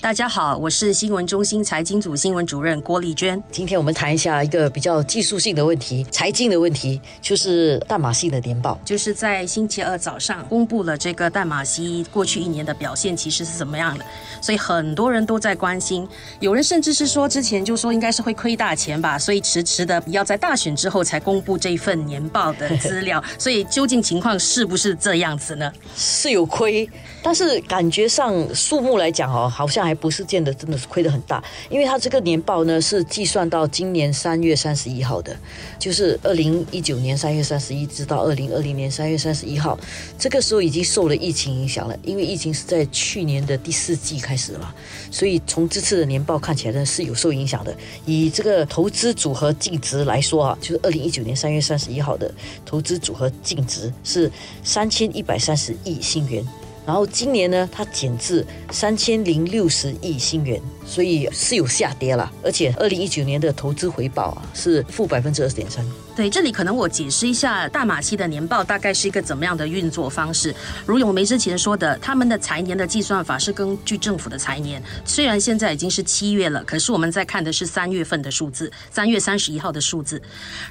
大家好，我是新闻中心财经组新闻主任郭丽娟。今天我们谈一下一个比较技术性的问题，财经的问题，就是淡马锡的年报。就是在星期二早上公布了这个淡马锡过去一年的表现，其实是怎么样的？所以很多人都在关心，有人甚至是说之前就说应该是会亏大钱吧，所以迟迟的要在大选之后才公布这份年报的资料。所以究竟情况是不是这样子呢？是有亏，但是感觉上数目来讲哦，好像还不是见得真的是亏得很大，因为它这个年报呢是计算到今年三月三十一号的，就是二零一九年三月三十一直到二零二零年三月三十一号，这个时候已经受了疫情影响了，因为疫情是在去年的第四季开始了，所以从这次的年报看起来呢是有受影响的。以这个投资组合净值来说啊，就是二零一九年三月三十一号的投资组合净值是三千一百三十亿新元。然后今年呢，它减至三千零六十亿新元，所以是有下跌了。而且二零一九年的投资回报啊是负百分之二十点三。对，这里可能我解释一下大马戏的年报大概是一个怎么样的运作方式。如永梅之前说的，他们的财年的计算法是根据政府的财年，虽然现在已经是七月了，可是我们在看的是三月份的数字，三月三十一号的数字。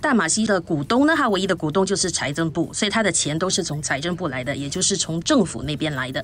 大马戏的股东呢，他唯一的股东就是财政部，所以他的钱都是从财政部来的，也就是从政府那边来的。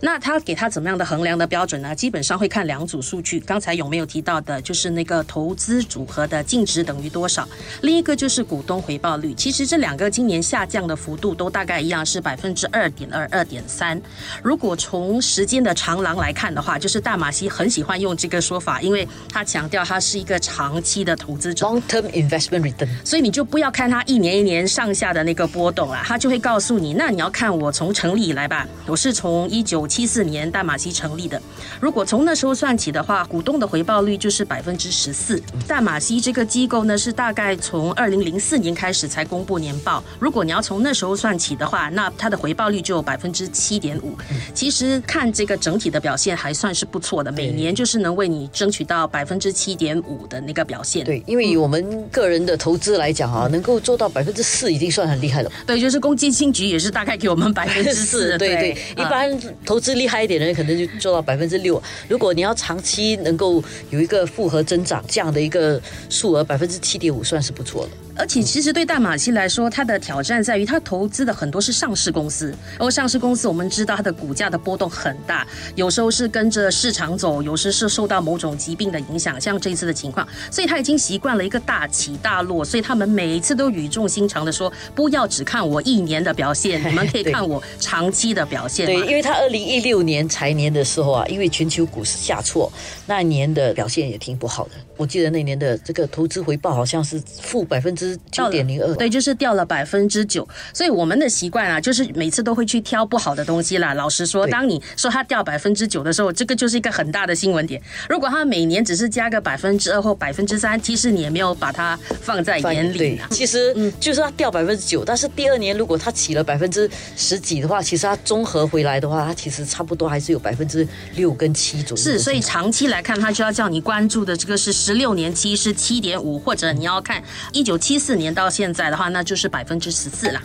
那他给他怎么样的衡量的标准呢？基本上会看两组数据，刚才有没有提到的，就是那个投资组合的净值等于多少，另一个就是股。东回报率其实这两个今年下降的幅度都大概一样，是百分之二点二、二点三。如果从时间的长廊来看的话，就是大马西很喜欢用这个说法，因为他强调它是一个长期的投资者，long-term investment return。所以你就不要看它一年一年上下的那个波动啊，它就会告诉你，那你要看我从成立以来吧，我是从一九七四年大马西成立的。如果从那时候算起的话，股东的回报率就是百分之十四。大马西这个机构呢，是大概从二零零四。四年开始才公布年报，如果你要从那时候算起的话，那它的回报率就有百分之七点五。其实看这个整体的表现还算是不错的，每年就是能为你争取到百分之七点五的那个表现。对，因为以我们个人的投资来讲啊，能够做到百分之四已经算很厉害了。对，就是公积金局也是大概给我们百分之四。对对，一般投资厉害一点的人可能就做到百分之六。如果你要长期能够有一个复合增长这样的一个数额，百分之七点五算是不错了。而且其实对大马西来说，它的挑战在于它投资的很多是上市公司，而上市公司我们知道它的股价的波动很大，有时候是跟着市场走，有时是受到某种疾病的影响，像这一次的情况，所以他已经习惯了一个大起大落，所以他们每一次都语重心长的说，不要只看我一年的表现，你们可以看我长期的表现。对，因为他二零一六年财年的时候啊，因为全球股市下挫，那年的表现也挺不好的。我记得那年的这个投资回报好像是负百分之。九点零二，对，就是掉了百分之九。所以我们的习惯啊，就是每次都会去挑不好的东西啦。老实说，当你说它掉百分之九的时候，这个就是一个很大的新闻点。如果它每年只是加个百分之二或百分之三，其实你也没有把它放在眼里。其实，嗯，就是它掉百分之九，但是第二年如果它起了百分之十几的话，其实它综合回来的话，它其实差不多还是有百分之六跟七左右。是，所以长期来看，它就要叫你关注的这个是十六年期是七点五，或者你要看一九七。四年到现在的话，那就是百分之十四了。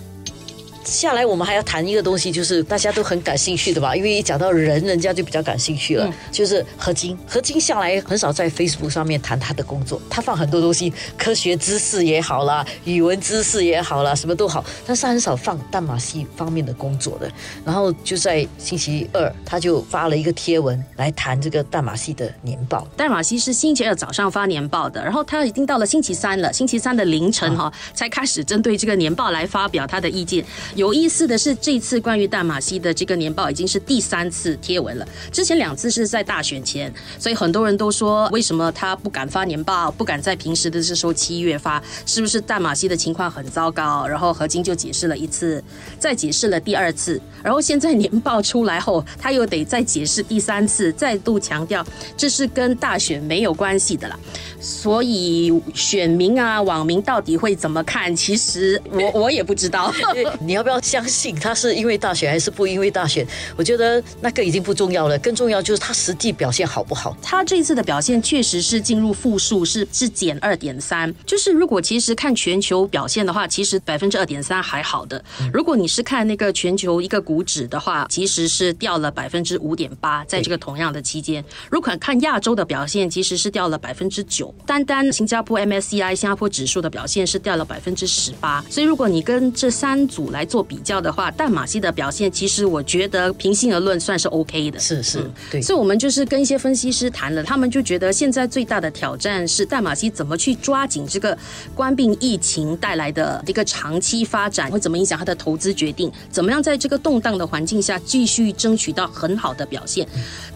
下来我们还要谈一个东西，就是大家都很感兴趣的吧？因为一讲到人，人家就比较感兴趣了。就是何金，何金向来很少在 Facebook 上面谈他的工作，他放很多东西，科学知识也好啦，语文知识也好啦，什么都好，但是很少放淡马锡方面的工作的。然后就在星期二，他就发了一个贴文来谈这个淡马锡的年报。淡马锡是星期二早上发年报的，然后他已经到了星期三了，星期三的凌晨哈，才开始针对这个年报来发表他的意见。有意思的是，这次关于淡马锡的这个年报已经是第三次贴文了。之前两次是在大选前，所以很多人都说，为什么他不敢发年报，不敢在平时的这时候七月发？是不是淡马锡的情况很糟糕？然后何晶就解释了一次，再解释了第二次，然后现在年报出来后，他又得再解释第三次，再度强调这是跟大选没有关系的啦。所以选民啊，网民到底会怎么看？其实我 我也不知道。你。要不要相信他是因为大选还是不因为大选？我觉得那个已经不重要了，更重要就是他实际表现好不好。他这次的表现确实是进入负数，是是减二点三。就是如果其实看全球表现的话，其实百分之二点三还好的。如果你是看那个全球一个股指的话，其实是掉了百分之五点八，在这个同样的期间。如果看亚洲的表现，其实是掉了百分之九。单单新加坡 MSCI 新加坡指数的表现是掉了百分之十八。所以如果你跟这三组来做比较的话，淡马锡的表现其实我觉得平心而论算是 OK 的。是是，对。所以我们就是跟一些分析师谈了，他们就觉得现在最大的挑战是淡马锡怎么去抓紧这个冠病疫情带来的一个长期发展，会怎么影响他的投资决定？怎么样在这个动荡的环境下继续争取到很好的表现？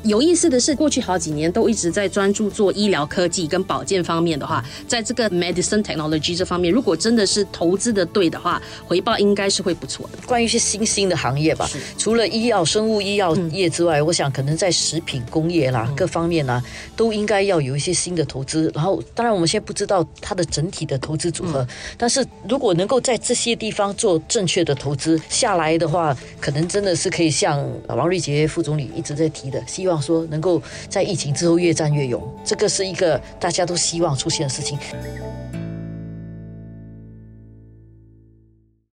有意思的是，过去好几年都一直在专注做医疗科技跟保健方面的话，在这个 medicine technology 这方面，如果真的是投资的对的话，回报应该是会不错。关于一些新兴的行业吧，除了医药、生物医药业之外，我想可能在食品工业啦各方面呢，都应该要有一些新的投资。然后，当然我们现在不知道它的整体的投资组合，但是如果能够在这些地方做正确的投资下来的话，可能真的是可以像王瑞杰副总理一直在提的，希望说能够在疫情之后越战越勇。这个是一个大家都希望出现的事情。